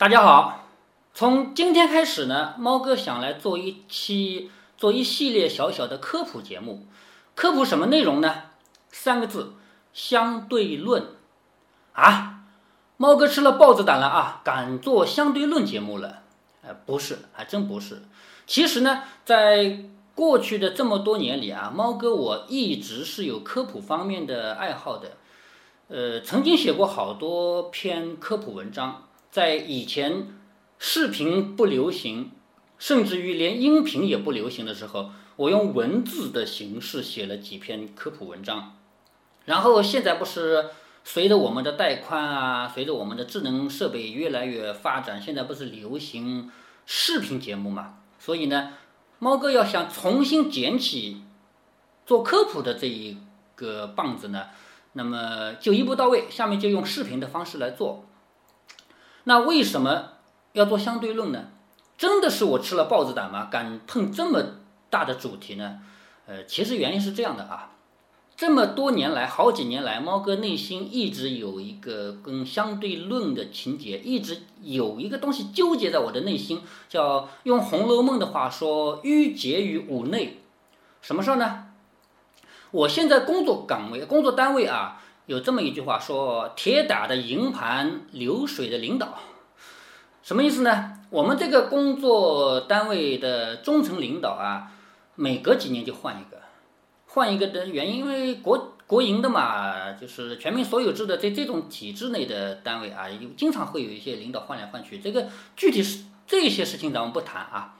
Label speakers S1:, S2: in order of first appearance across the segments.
S1: 大家好，从今天开始呢，猫哥想来做一期做一系列小小的科普节目。科普什么内容呢？三个字：相对论。啊，猫哥吃了豹子胆了啊，敢做相对论节目了？呃，不是，还真不是。其实呢，在过去的这么多年里啊，猫哥我一直是有科普方面的爱好的。呃，曾经写过好多篇科普文章，在以前视频不流行，甚至于连音频也不流行的时候，我用文字的形式写了几篇科普文章。然后现在不是随着我们的带宽啊，随着我们的智能设备越来越发展，现在不是流行视频节目嘛？所以呢，猫哥要想重新捡起做科普的这一个棒子呢。那么就一步到位，下面就用视频的方式来做。那为什么要做相对论呢？真的是我吃了豹子胆吗？敢碰这么大的主题呢？呃，其实原因是这样的啊，这么多年来，好几年来，猫哥内心一直有一个跟相对论的情节，一直有一个东西纠结在我的内心，叫用《红楼梦》的话说，郁结于五内。什么事儿呢？我现在工作岗位、工作单位啊，有这么一句话说：“铁打的营盘流水的领导。”什么意思呢？我们这个工作单位的中层领导啊，每隔几年就换一个，换一个的原因，因为国国营的嘛，就是全民所有制的这这种体制内的单位啊，有经常会有一些领导换来换去。这个具体是这些事情咱们不谈啊。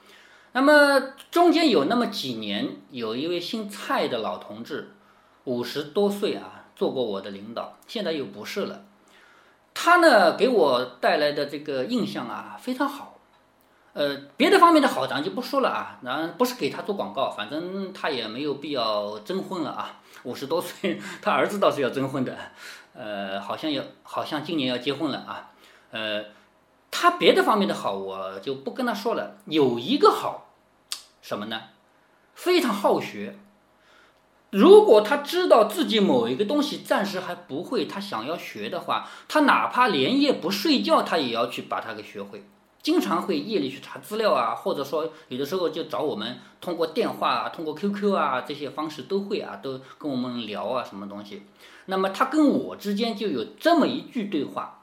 S1: 那么中间有那么几年，有一位姓蔡的老同志，五十多岁啊，做过我的领导，现在又不是了。他呢，给我带来的这个印象啊，非常好。呃，别的方面的好咱就不说了啊，咱不是给他做广告，反正他也没有必要征婚了啊。五十多岁，他儿子倒是要征婚的，呃，好像要，好像今年要结婚了啊，呃。他别的方面的好，我就不跟他说了。有一个好，什么呢？非常好学。如果他知道自己某一个东西暂时还不会，他想要学的话，他哪怕连夜不睡觉，他也要去把它给学会。经常会夜里去查资料啊，或者说有的时候就找我们，通过电话啊、通过 QQ 啊这些方式都会啊，都跟我们聊啊什么东西。那么他跟我之间就有这么一句对话。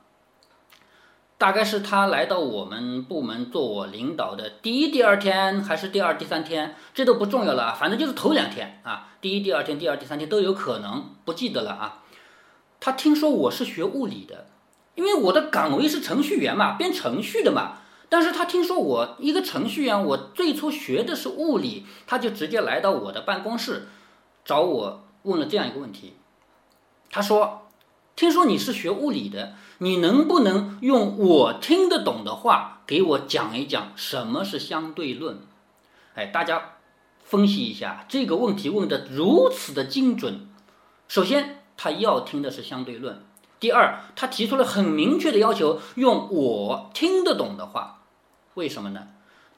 S1: 大概是他来到我们部门做我领导的第一、第二天，还是第二、第三天，这都不重要了啊，反正就是头两天啊，第一、第二天、第二、第三天都有可能，不记得了啊。他听说我是学物理的，因为我的岗位是程序员嘛，编程序的嘛。但是他听说我一个程序员，我最初学的是物理，他就直接来到我的办公室，找我问了这样一个问题，他说。听说你是学物理的，你能不能用我听得懂的话给我讲一讲什么是相对论？哎，大家分析一下这个问题问的如此的精准。首先，他要听的是相对论；第二，他提出了很明确的要求，用我听得懂的话。为什么呢？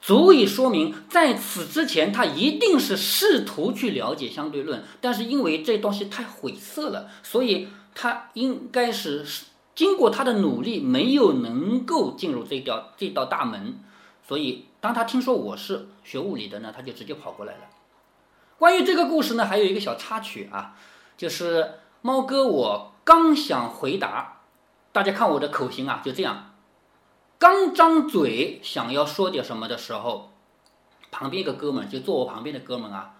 S1: 足以说明在此之前他一定是试图去了解相对论，但是因为这东西太晦涩了，所以。他应该是经过他的努力，没有能够进入这道这道大门，所以当他听说我是学物理的呢，他就直接跑过来了。关于这个故事呢，还有一个小插曲啊，就是猫哥我刚想回答，大家看我的口型啊，就这样，刚张嘴想要说点什么的时候，旁边一个哥们就坐我旁边的哥们啊，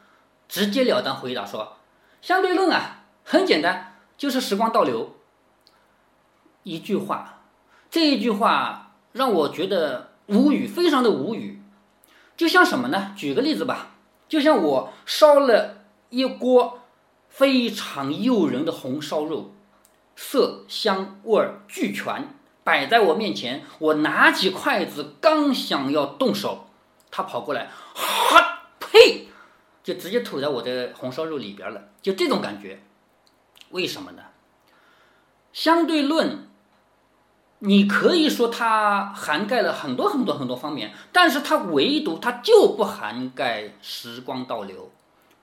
S1: 直截了当回答说：相对论啊，很简单。就是时光倒流，一句话，这一句话让我觉得无语，非常的无语。就像什么呢？举个例子吧，就像我烧了一锅非常诱人的红烧肉，色香味俱全，摆在我面前，我拿起筷子刚想要动手，他跑过来，哈呸，就直接吐在我的红烧肉里边了，就这种感觉。为什么呢？相对论，你可以说它涵盖了很多很多很多方面，但是它唯独它就不涵盖时光倒流，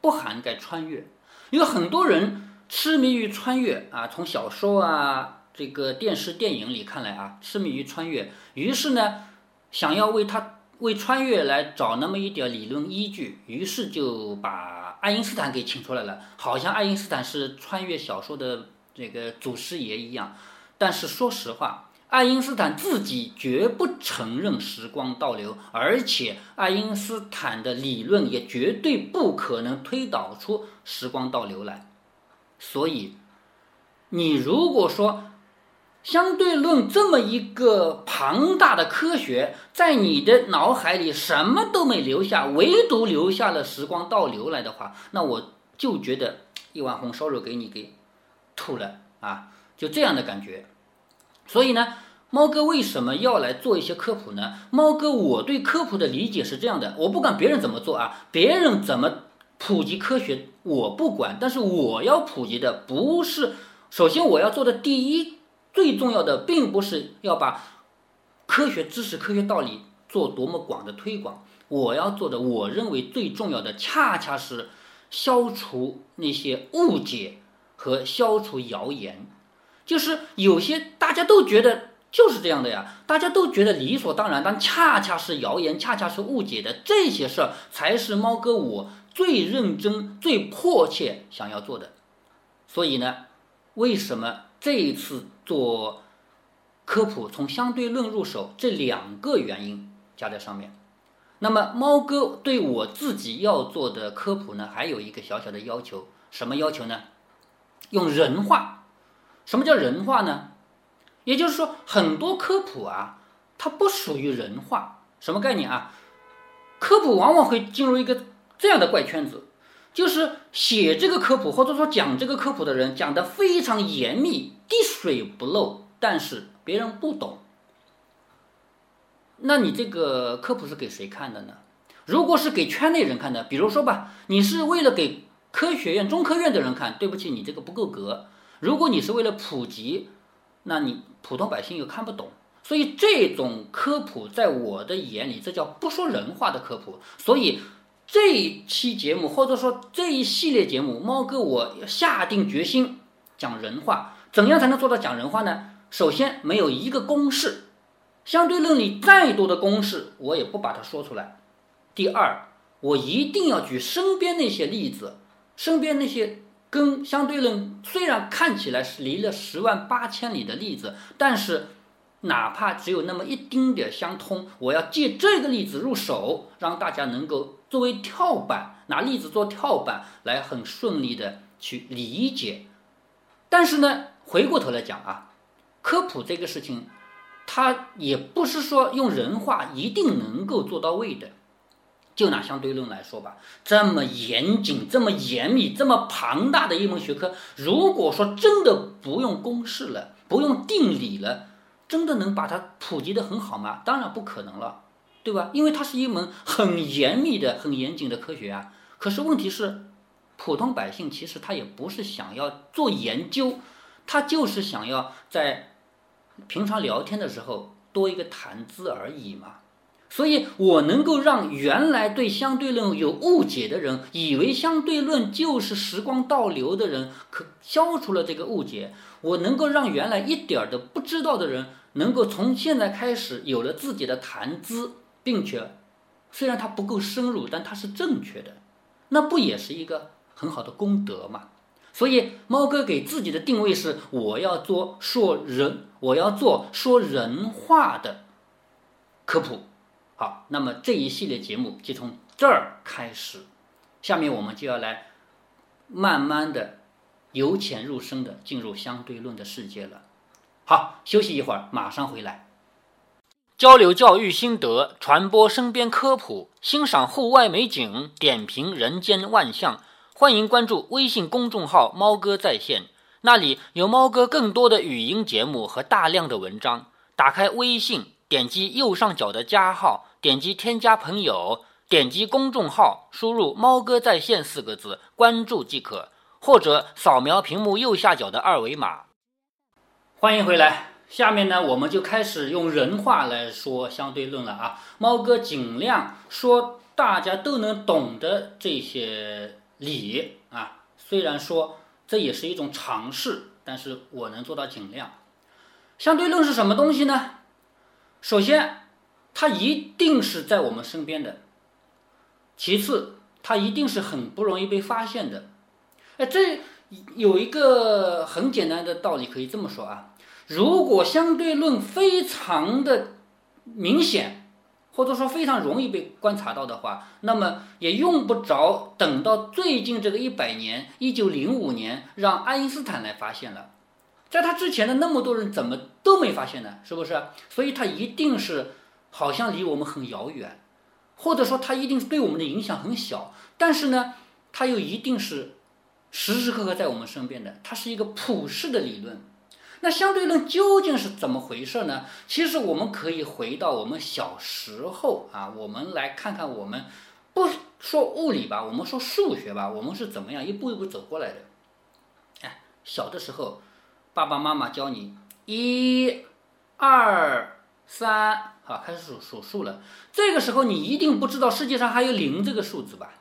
S1: 不涵盖穿越。有很多人痴迷于穿越啊，从小说啊这个电视电影里看来啊，痴迷于穿越，于是呢，想要为他为穿越来找那么一点理论依据，于是就把爱因斯坦给请出来了，好像爱因斯坦是穿越小说的这个祖师爷一样。但是说实话，爱因斯坦自己绝不承认时光倒流，而且爱因斯坦的理论也绝对不可能推导出时光倒流来。所以，你如果说相对论这么一个庞大的科学，在你的脑海里什么都没留下，唯独留下了时光倒流来的话，那我就觉得一碗红烧肉给你给吐了啊！就这样的感觉。所以呢，猫哥为什么要来做一些科普呢？猫哥，我对科普的理解是这样的，我不管别人怎么做啊，别人怎么普及科学我不管，但是我要普及的不是，首先我要做的第一。最重要的并不是要把科学知识、科学道理做多么广的推广，我要做的，我认为最重要的，恰恰是消除那些误解和消除谣言。就是有些大家都觉得就是这样的呀，大家都觉得理所当然，但恰恰是谣言，恰恰是误解的这些事儿，才是猫哥我最认真、最迫切想要做的。所以呢，为什么？这一次做科普，从相对论入手，这两个原因加在上面。那么猫哥对我自己要做的科普呢，还有一个小小的要求，什么要求呢？用人话。什么叫人话呢？也就是说，很多科普啊，它不属于人话。什么概念啊？科普往往会进入一个这样的怪圈子。就是写这个科普或者说讲这个科普的人讲的非常严密，滴水不漏，但是别人不懂。那你这个科普是给谁看的呢？如果是给圈内人看的，比如说吧，你是为了给科学院、中科院的人看，对不起，你这个不够格。如果你是为了普及，那你普通百姓又看不懂。所以这种科普在我的眼里，这叫不说人话的科普。所以。这一期节目，或者说这一系列节目，猫哥我下定决心讲人话。怎样才能做到讲人话呢？首先，没有一个公式，相对论里再多的公式，我也不把它说出来。第二，我一定要举身边那些例子，身边那些跟相对论虽然看起来是离了十万八千里的例子，但是。哪怕只有那么一丁点相通，我要借这个例子入手，让大家能够作为跳板，拿例子做跳板，来很顺利的去理解。但是呢，回过头来讲啊，科普这个事情，它也不是说用人话一定能够做到位的。就拿相对论来说吧，这么严谨、这么严密、这么庞大的一门学科，如果说真的不用公式了，不用定理了。真的能把它普及的很好吗？当然不可能了，对吧？因为它是一门很严密的、很严谨的科学啊。可是问题是，普通百姓其实他也不是想要做研究，他就是想要在平常聊天的时候多一个谈资而已嘛。所以我能够让原来对相对论有误解的人，以为相对论就是时光倒流的人，可消除了这个误解。我能够让原来一点儿都不知道的人，能够从现在开始有了自己的谈资，并且虽然它不够深入，但它是正确的，那不也是一个很好的功德吗？所以猫哥给自己的定位是：我要做说人，我要做说人话的科普。好，那么这一系列节目就从这儿开始，下面我们就要来慢慢的由浅入深的进入相对论的世界了。好，休息一会儿，马上回来。交流教育心得，传播身边科普，欣赏户外美景，点评人间万象。欢迎关注微信公众号“猫哥在线”，那里有猫哥更多的语音节目和大量的文章。打开微信。点击右上角的加号，点击添加朋友，点击公众号，输入“猫哥在线”四个字，关注即可，或者扫描屏幕右下角的二维码。欢迎回来，下面呢，我们就开始用人话来说相对论了啊。猫哥尽量说大家都能懂的这些理啊，虽然说这也是一种尝试，但是我能做到尽量。相对论是什么东西呢？首先，它一定是在我们身边的；其次，它一定是很不容易被发现的。哎，这有一个很简单的道理，可以这么说啊：如果相对论非常的明显。或者说非常容易被观察到的话，那么也用不着等到最近这个一百年，一九零五年让爱因斯坦来发现了，在他之前的那么多人怎么都没发现呢？是不是？所以他一定是好像离我们很遥远，或者说他一定对我们的影响很小，但是呢，他又一定是时时刻刻在我们身边的，它是一个普世的理论。那相对论究竟是怎么回事呢？其实我们可以回到我们小时候啊，我们来看看我们不说物理吧，我们说数学吧，我们是怎么样一步一步走过来的？哎，小的时候，爸爸妈妈教你一、二、三，好，开始数数数了。这个时候你一定不知道世界上还有零这个数字吧？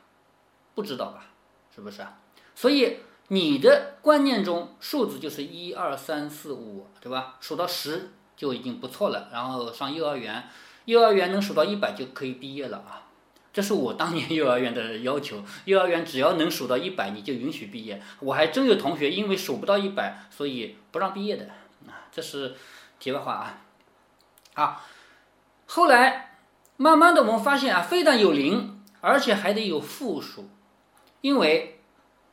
S1: 不知道吧？是不是啊？所以。你的观念中，数字就是一二三四五，对吧？数到十就已经不错了。然后上幼儿园，幼儿园能数到一百就可以毕业了啊！这是我当年幼儿园的要求。幼儿园只要能数到一百，你就允许毕业。我还真有同学因为数不到一百，所以不让毕业的啊！这是题外话啊。啊，后来慢慢的我们发现啊，非但有零，而且还得有负数，因为。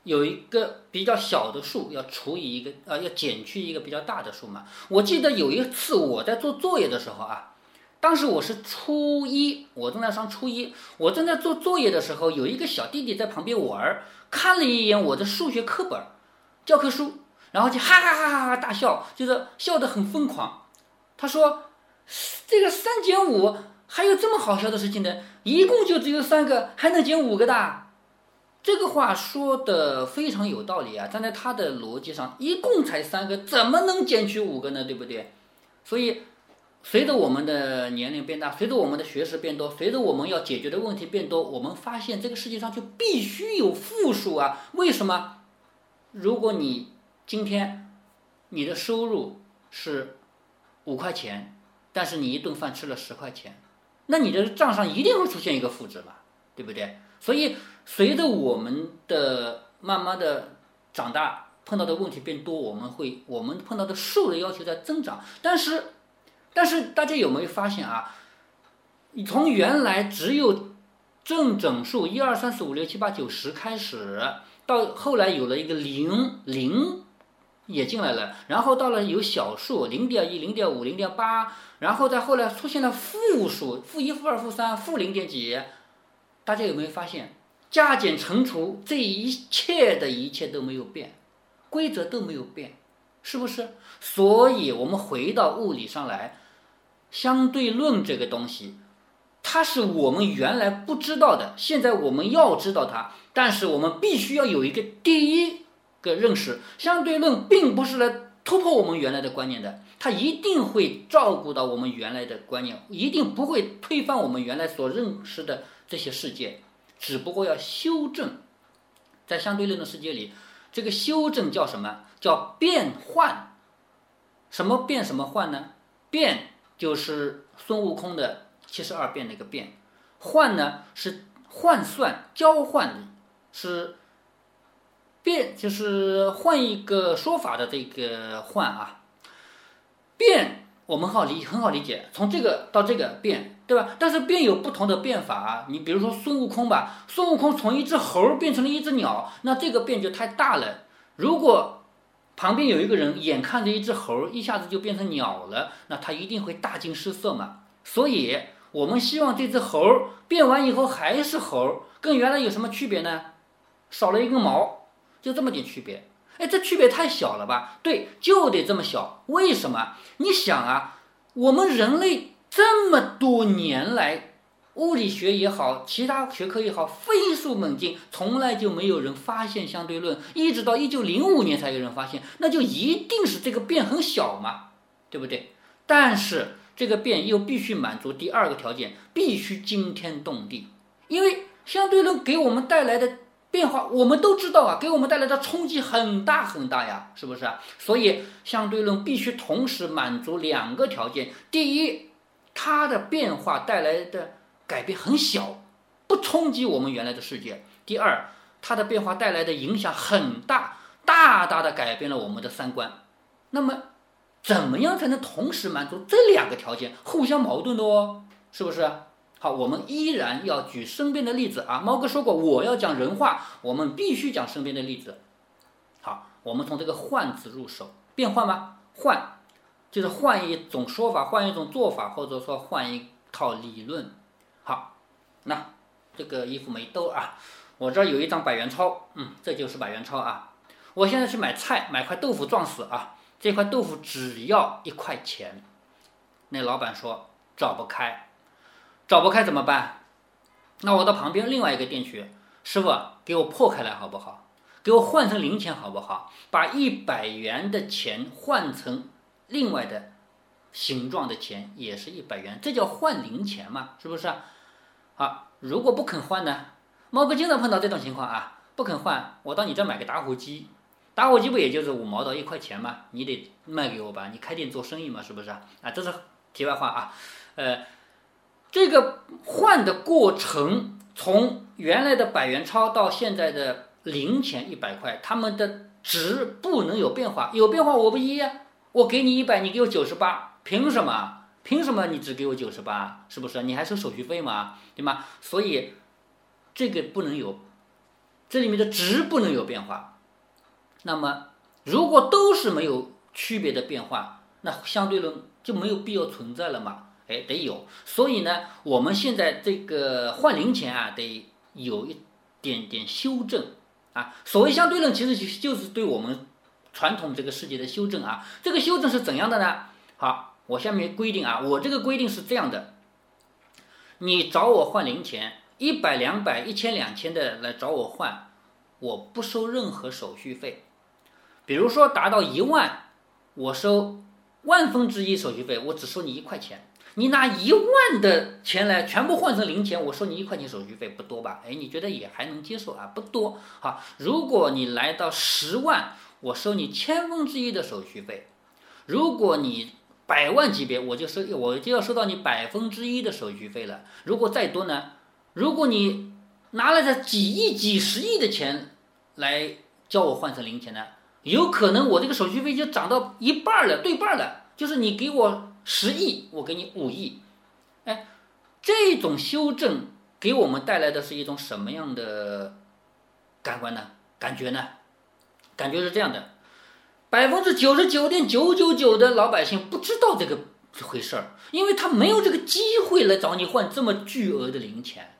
S1: 有一个比较小的数要除以一个，呃，要减去一个比较大的数嘛。我记得有一次我在做作业的时候啊，当时我是初一，我正在上初一，我正在做作业的时候，有一个小弟弟在旁边玩，看了一眼我的数学课本、教科书，然后就哈哈哈哈哈大笑，就是笑得很疯狂。他说：“这个三减五还有这么好笑的事情呢？一共就只有三个，还能减五个的？”这个话说的非常有道理啊！站在他的逻辑上，一共才三个，怎么能减去五个呢？对不对？所以，随着我们的年龄变大，随着我们的学识变多，随着我们要解决的问题变多，我们发现这个世界上就必须有负数啊！为什么？如果你今天你的收入是五块钱，但是你一顿饭吃了十块钱，那你的账上一定会出现一个负值吧？对不对？所以。随着我们的慢慢的长大，碰到的问题变多，我们会我们碰到的数的要求在增长。但是，但是大家有没有发现啊？从原来只有正整数一二三四五六七八九十开始，到后来有了一个零零也进来了，然后到了有小数零点一、零点五、零点八，然后再后来出现了负数负一、负二、负三、负零点几，大家有没有发现？加减乘除这一切的一切都没有变，规则都没有变，是不是？所以，我们回到物理上来，相对论这个东西，它是我们原来不知道的，现在我们要知道它。但是，我们必须要有一个第一个认识：相对论并不是来突破我们原来的观念的，它一定会照顾到我们原来的观念，一定不会推翻我们原来所认识的这些世界。只不过要修正，在相对论的世界里，这个修正叫什么？叫变换。什么变什么换呢？变就是孙悟空的七十二变那个变，换呢是换算、交换，是变就是换一个说法的这个换啊。变我们好理很好理解，从这个到这个变。对吧？但是变有不同的变法。你比如说孙悟空吧，孙悟空从一只猴变成了一只鸟，那这个变就太大了。如果旁边有一个人眼看着一只猴一下子就变成鸟了，那他一定会大惊失色嘛。所以我们希望这只猴变完以后还是猴，跟原来有什么区别呢？少了一根毛，就这么点区别。哎，这区别太小了吧？对，就得这么小。为什么？你想啊，我们人类。这么多年来，物理学也好，其他学科也好，飞速猛进，从来就没有人发现相对论，一直到一九零五年才有人发现，那就一定是这个变很小嘛，对不对？但是这个变又必须满足第二个条件，必须惊天动地，因为相对论给我们带来的变化我们都知道啊，给我们带来的冲击很大很大呀，是不是？所以相对论必须同时满足两个条件：第一，它的变化带来的改变很小，不冲击我们原来的世界；第二，它的变化带来的影响很大，大大的改变了我们的三观。那么，怎么样才能同时满足这两个条件？互相矛盾的哦，是不是？好，我们依然要举身边的例子啊。猫哥说过，我要讲人话，我们必须讲身边的例子。好，我们从这个“换”字入手，变换吗？换，就是换一种说法，换一种做法，或者说换一套理论。好，那这个衣服没兜啊，我这儿有一张百元钞，嗯，这就是百元钞啊。我现在去买菜，买块豆腐撞死啊，这块豆腐只要一块钱。那老板说找不开。找不开怎么办？那我到旁边另外一个店去，师傅给我破开来好不好？给我换成零钱好不好？把一百元的钱换成另外的形状的钱，也是一百元，这叫换零钱嘛？是不是？好，如果不肯换呢？猫哥经常碰到这种情况啊，不肯换，我到你这买个打火机，打火机不也就是五毛到一块钱吗？你得卖给我吧？你开店做生意嘛？是不是？啊，这是题外话啊，呃。这个换的过程，从原来的百元钞到现在的零钱一百块，它们的值不能有变化，有变化我不依呀。我给你一百，你给我九十八，凭什么？凭什么你只给我九十八？是不是？你还收手续费吗？对吗？所以这个不能有，这里面的值不能有变化。那么如果都是没有区别的变化，那相对论就没有必要存在了嘛？哎，得有，所以呢，我们现在这个换零钱啊，得有一点点修正啊。所谓相对论，其实就就是对我们传统这个世界的修正啊。这个修正是怎样的呢？好，我下面规定啊，我这个规定是这样的：你找我换零钱，一百、两百、一千、两千的来找我换，我不收任何手续费。比如说达到一万，我收万分之一手续费，我只收你一块钱。你拿一万的钱来全部换成零钱，我收你一块钱手续费不多吧？哎，你觉得也还能接受啊？不多。好，如果你来到十万，我收你千分之一的手续费；如果你百万级别，我就收我就要收到你百分之一的手续费了。如果再多呢？如果你拿了这几亿、几十亿的钱来叫我换成零钱呢？有可能我这个手续费就涨到一半了，对半了，就是你给我。十亿，我给你五亿，哎，这种修正给我们带来的是一种什么样的感官呢？感觉呢？感觉是这样的：百分之九十九点九九九的老百姓不知道这个回事儿，因为他没有这个机会来找你换这么巨额的零钱，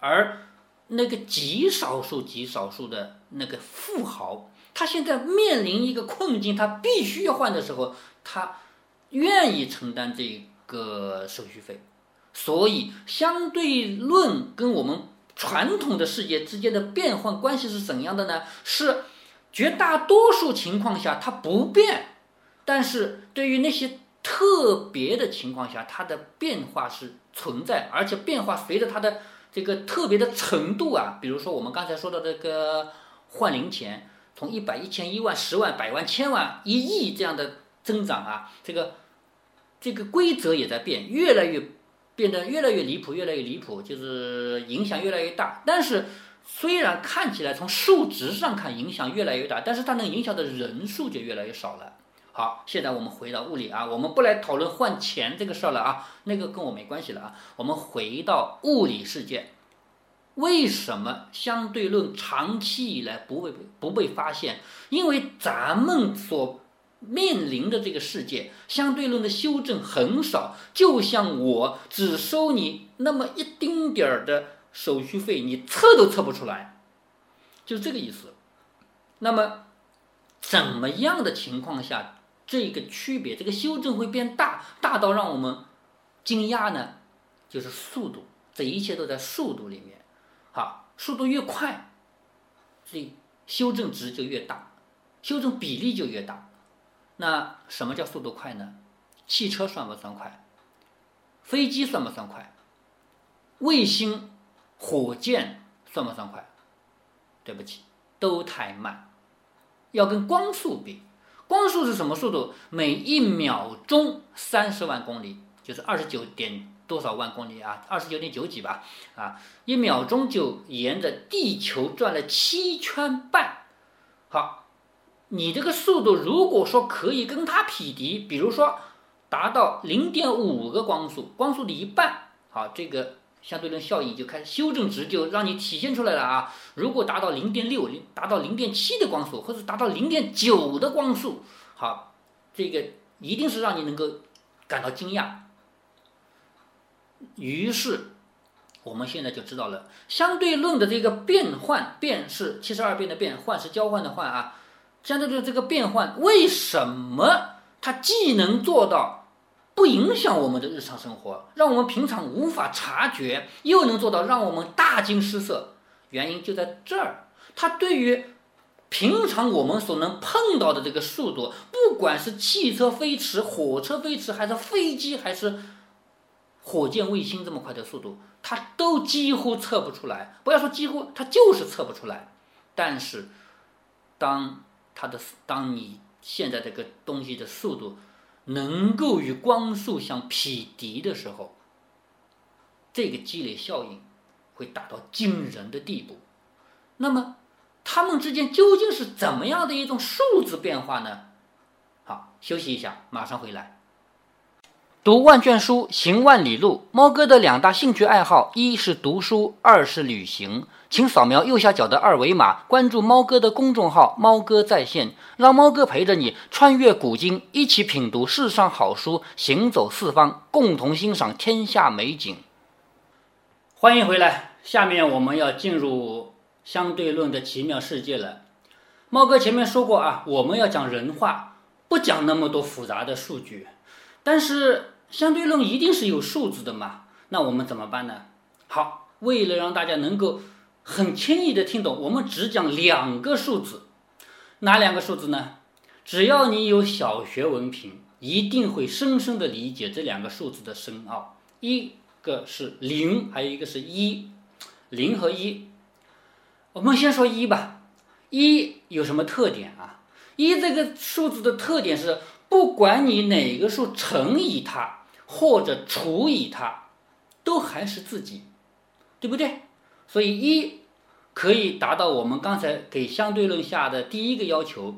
S1: 而那个极少数、极少数的那个富豪，他现在面临一个困境，他必须要换的时候，他。愿意承担这个手续费，所以相对论跟我们传统的世界之间的变换关系是怎样的呢？是绝大多数情况下它不变，但是对于那些特别的情况下，它的变化是存在，而且变化随着它的这个特别的程度啊，比如说我们刚才说的这个换零钱，从一百、一千、一万、十万、百万、千万、一亿这样的。增长啊，这个这个规则也在变，越来越变得越来越离谱，越来越离谱，就是影响越来越大。但是虽然看起来从数值上看影响越来越大，但是它能影响的人数就越来越少了。好，现在我们回到物理啊，我们不来讨论换钱这个事儿了啊，那个跟我没关系了啊。我们回到物理世界，为什么相对论长期以来不被不被发现？因为咱们所面临的这个世界，相对论的修正很少，就像我只收你那么一丁点儿的手续费，你测都测不出来，就这个意思。那么，怎么样的情况下，这个区别，这个修正会变大，大到让我们惊讶呢？就是速度，这一切都在速度里面。好，速度越快，这修正值就越大，修正比例就越大。那什么叫速度快呢？汽车算不算快？飞机算不算快？卫星、火箭算不算快？对不起，都太慢。要跟光速比，光速是什么速度？每一秒钟三十万公里，就是二十九点多少万公里啊？二十九点九几吧？啊，一秒钟就沿着地球转了七圈半。好，你这个速度如果说可以跟它匹敌，比如说达到零点五个光速，光速的一半，好，这个。相对论效应就开始修正值就让你体现出来了啊！如果达到零点六零，达到零点七的光速，或者达到零点九的光速，好，这个一定是让你能够感到惊讶。于是，我们现在就知道了相对论的这个变换，变是七十二变的变，换是交换的换啊。相对论这个变换，为什么它既能做到？不影响我们的日常生活，让我们平常无法察觉，又能做到让我们大惊失色。原因就在这儿，它对于平常我们所能碰到的这个速度，不管是汽车飞驰、火车飞驰，还是飞机，还是火箭、卫星这么快的速度，它都几乎测不出来。不要说几乎，它就是测不出来。但是，当它的当你现在这个东西的速度，能够与光速相匹敌的时候，这个积累效应会达到惊人的地步。那么，它们之间究竟是怎么样的一种数字变化呢？好，休息一下，马上回来。读万卷书，行万里路。猫哥的两大兴趣爱好，一是读书，二是旅行。请扫描右下角的二维码，关注猫哥的公众号“猫哥在线”，让猫哥陪着你穿越古今，一起品读世上好书，行走四方，共同欣赏天下美景。欢迎回来，下面我们要进入相对论的奇妙世界了。猫哥前面说过啊，我们要讲人话，不讲那么多复杂的数据。但是相对论一定是有数字的嘛？那我们怎么办呢？好，为了让大家能够。很轻易的听懂，我们只讲两个数字，哪两个数字呢？只要你有小学文凭，一定会深深的理解这两个数字的深奥。一个是零，还有一个是一，零和一。我们先说一吧，一有什么特点啊？一这个数字的特点是，不管你哪个数乘以它或者除以它，都还是自己，对不对？所以一可以达到我们刚才给相对论下的第一个要求，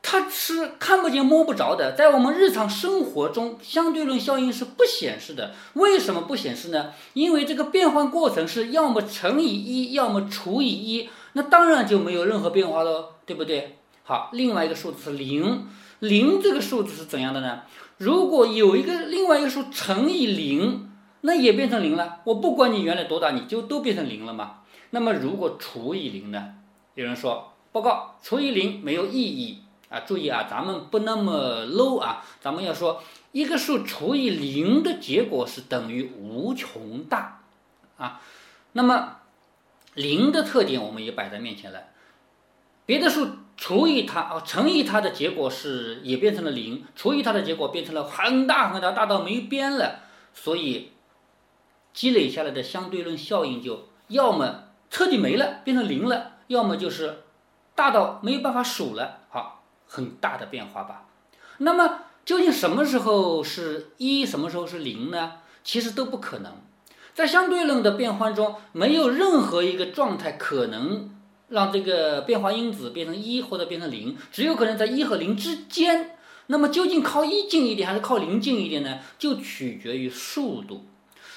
S1: 它是看不见摸不着的，在我们日常生活中，相对论效应是不显示的。为什么不显示呢？因为这个变换过程是要么乘以一，要么除以一，那当然就没有任何变化喽，对不对？好，另外一个数字是零，零这个数字是怎样的呢？如果有一个另外一个数乘以零。那也变成零了，我不管你原来多大，你就都变成零了嘛。那么如果除以零呢？有人说报告除以零没有意义啊！注意啊，咱们不那么 low 啊，咱们要说一个数除以零的结果是等于无穷大啊。那么零的特点我们也摆在面前了，别的数除以它啊乘以它的结果是也变成了零，除以它的结果变成了很大很大，大到没边了，所以。积累下来的相对论效应，就要么彻底没了，变成零了；要么就是大到没有办法数了。好，很大的变化吧。那么究竟什么时候是一，什么时候是零呢？其实都不可能。在相对论的变换中，没有任何一个状态可能让这个变化因子变成一或者变成零，只有可能在一和零之间。那么究竟靠一近一点还是靠零近一点呢？就取决于速度。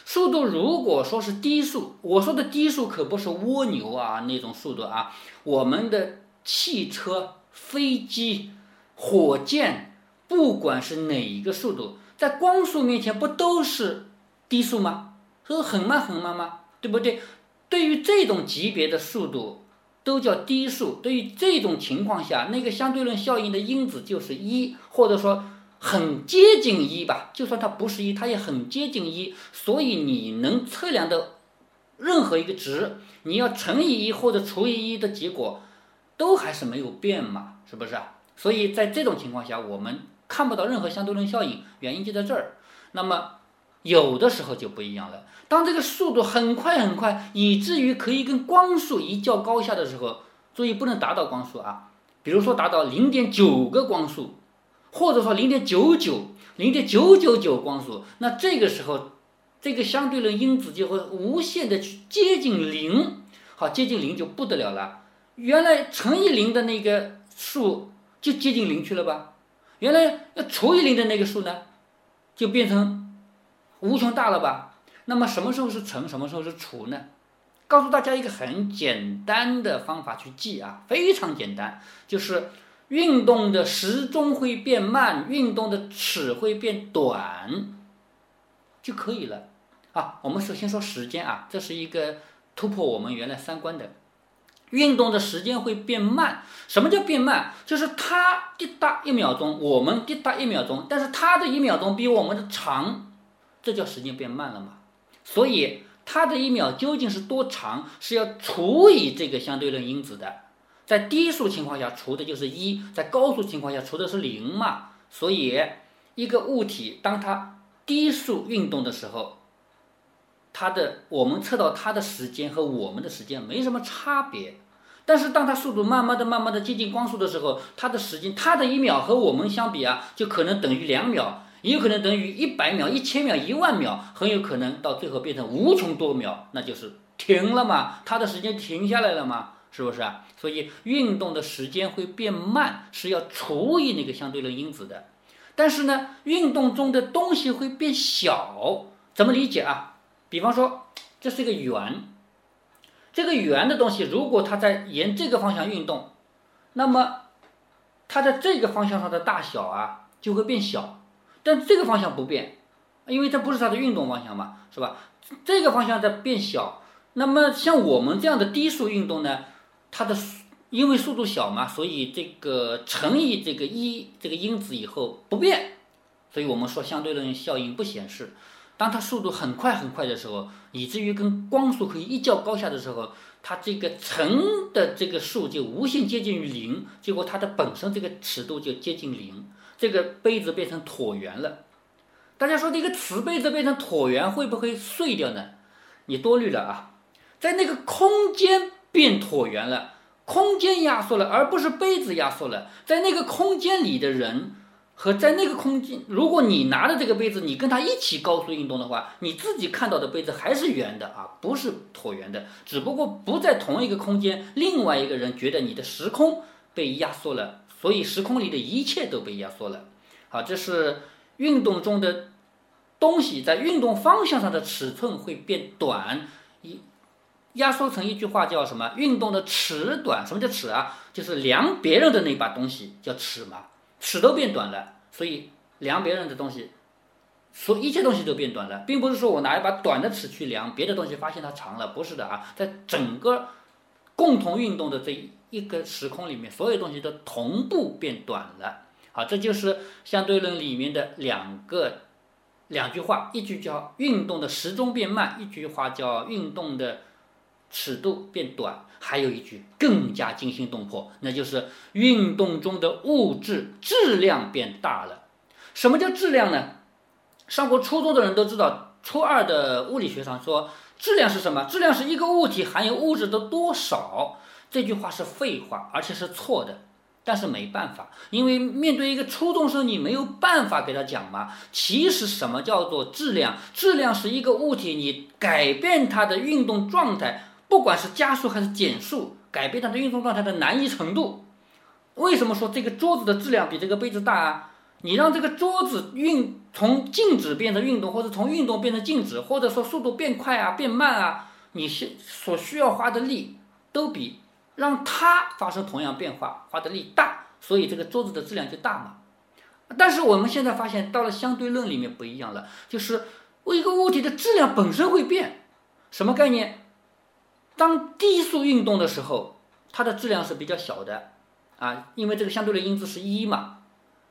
S1: 速度如果说是低速，我说的低速可不是蜗牛啊那种速度啊，我们的汽车、飞机、火箭，不管是哪一个速度，在光速面前不都是低速吗？是很慢很慢吗？对不对？对于这种级别的速度，都叫低速。对于这种情况下，那个相对论效应的因子就是一，或者说。很接近一吧，就算它不是一，它也很接近一，所以你能测量的任何一个值，你要乘以一或者除以一的结果，都还是没有变嘛，是不是？所以在这种情况下，我们看不到任何相对论效应，原因就在这儿。那么有的时候就不一样了。当这个速度很快很快，以至于可以跟光速一较高下的时候，注意不能达到光速啊，比如说达到零点九个光速，或者说零点九九、零点九九九光速，那这个时候，这个相对论因子就会无限的去接近零，好，接近零就不得了了。原来乘以零的那个数就接近零去了吧？原来要除以零的那个数呢，就变成无穷大了吧？那么什么时候是乘，什么时候是除呢？告诉大家一个很简单的方法去记啊，非常简单，就是运动的时钟会变慢，运动的尺会变短，就可以了啊。我们首先说时间啊，这是一个突破我们原来三观的。运动的时间会变慢，什么叫变慢？就是它滴答一秒钟，我们滴答一秒钟，但是它的一秒钟比我们的长，这叫时间变慢了嘛？所以它的一秒究竟是多长，是要除以这个相对论因子的。在低速情况下除的就是一，在高速情况下除的是零嘛。所以一个物体当它低速运动的时候，它的我们测到它的时间和我们的时间没什么差别。但是当它速度慢慢的、慢慢的接近光速的时候，它的时间，它的一秒和我们相比啊，就可能等于两秒。也有可能等于一百秒、一千秒、一万秒，很有可能到最后变成无穷多秒，那就是停了嘛，它的时间停下来了嘛，是不是啊？所以运动的时间会变慢，是要除以那个相对论因子的。但是呢，运动中的东西会变小，怎么理解啊？比方说，这是一个圆，这个圆的东西，如果它在沿这个方向运动，那么它在这个方向上的大小啊就会变小。但这个方向不变，因为这不是它的运动方向嘛，是吧？这个方向在变小。那么像我们这样的低速运动呢，它的因为速度小嘛，所以这个乘以这个一这个因子以后不变，所以我们说相对论效应不显示。当它速度很快很快的时候，以至于跟光速可以一较高下的时候，它这个乘的这个数就无限接近于零，结果它的本身这个尺度就接近零。这个杯子变成椭圆了，大家说这个瓷杯子变成椭圆会不会碎掉呢？你多虑了啊，在那个空间变椭圆了，空间压缩了，而不是杯子压缩了。在那个空间里的人和在那个空间，如果你拿着这个杯子，你跟他一起高速运动的话，你自己看到的杯子还是圆的啊，不是椭圆的，只不过不在同一个空间，另外一个人觉得你的时空被压缩了。所以时空里的一切都被压缩了，好，这是运动中的东西在运动方向上的尺寸会变短，一压缩成一句话叫什么？运动的尺短，什么叫尺啊？就是量别人的那把东西叫尺嘛，尺都变短了，所以量别人的东西，所一切东西都变短了，并不是说我拿一把短的尺去量别的东西，发现它长了，不是的啊，在整个共同运动的这一。一个时空里面，所有东西都同步变短了。好，这就是相对论里面的两个两句话，一句叫运动的时钟变慢，一句话叫运动的尺度变短，还有一句更加惊心动魄，那就是运动中的物质质量变大了。什么叫质量呢？上过初中的人都知道，初二的物理学上说，质量是什么？质量是一个物体含有物质的多少。这句话是废话，而且是错的，但是没办法，因为面对一个初中生，你没有办法给他讲嘛。其实什么叫做质量？质量是一个物体，你改变它的运动状态，不管是加速还是减速，改变它的运动状态的难易程度。为什么说这个桌子的质量比这个杯子大啊？你让这个桌子运从静止变成运动，或者从运动变成静止，或者说速度变快啊、变慢啊，你需所需要花的力都比。让它发生同样变化，花的力大，所以这个桌子的质量就大嘛。但是我们现在发现，到了相对论里面不一样了，就是一个物体的质量本身会变，什么概念？当低速运动的时候，它的质量是比较小的，啊，因为这个相对论因子是一嘛，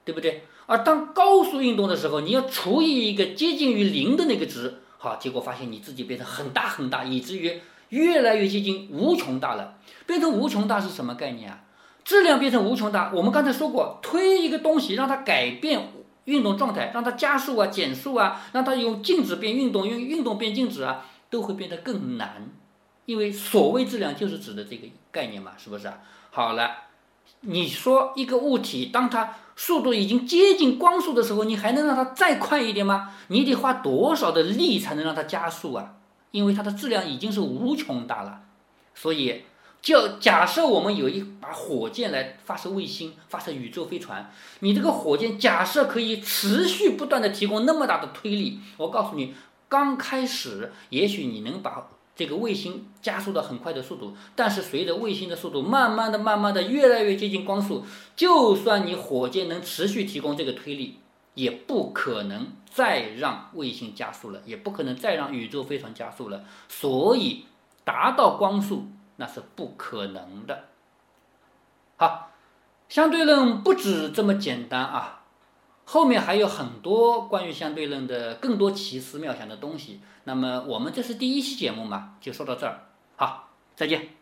S1: 对不对？而当高速运动的时候，你要除以一个接近于零的那个值，好，结果发现你自己变得很大很大，以至于。越来越接近无穷大了，变成无穷大是什么概念啊？质量变成无穷大，我们刚才说过，推一个东西让它改变运动状态，让它加速啊、减速啊，让它由静止变运动，用运动变静止啊，都会变得更难。因为所谓质量就是指的这个概念嘛，是不是啊？好了，你说一个物体当它速度已经接近光速的时候，你还能让它再快一点吗？你得花多少的力才能让它加速啊？因为它的质量已经是无穷大了，所以。就假设我们有一把火箭来发射卫星、发射宇宙飞船，你这个火箭假设可以持续不断的提供那么大的推力，我告诉你，刚开始也许你能把这个卫星加速到很快的速度，但是随着卫星的速度慢慢的、慢慢的越来越接近光速，就算你火箭能持续提供这个推力，也不可能再让卫星加速了，也不可能再让宇宙飞船加速了，所以达到光速。那是不可能的。好，相对论不止这么简单啊，后面还有很多关于相对论的更多奇思妙想的东西。那么我们这是第一期节目嘛，就说到这儿。好，再见。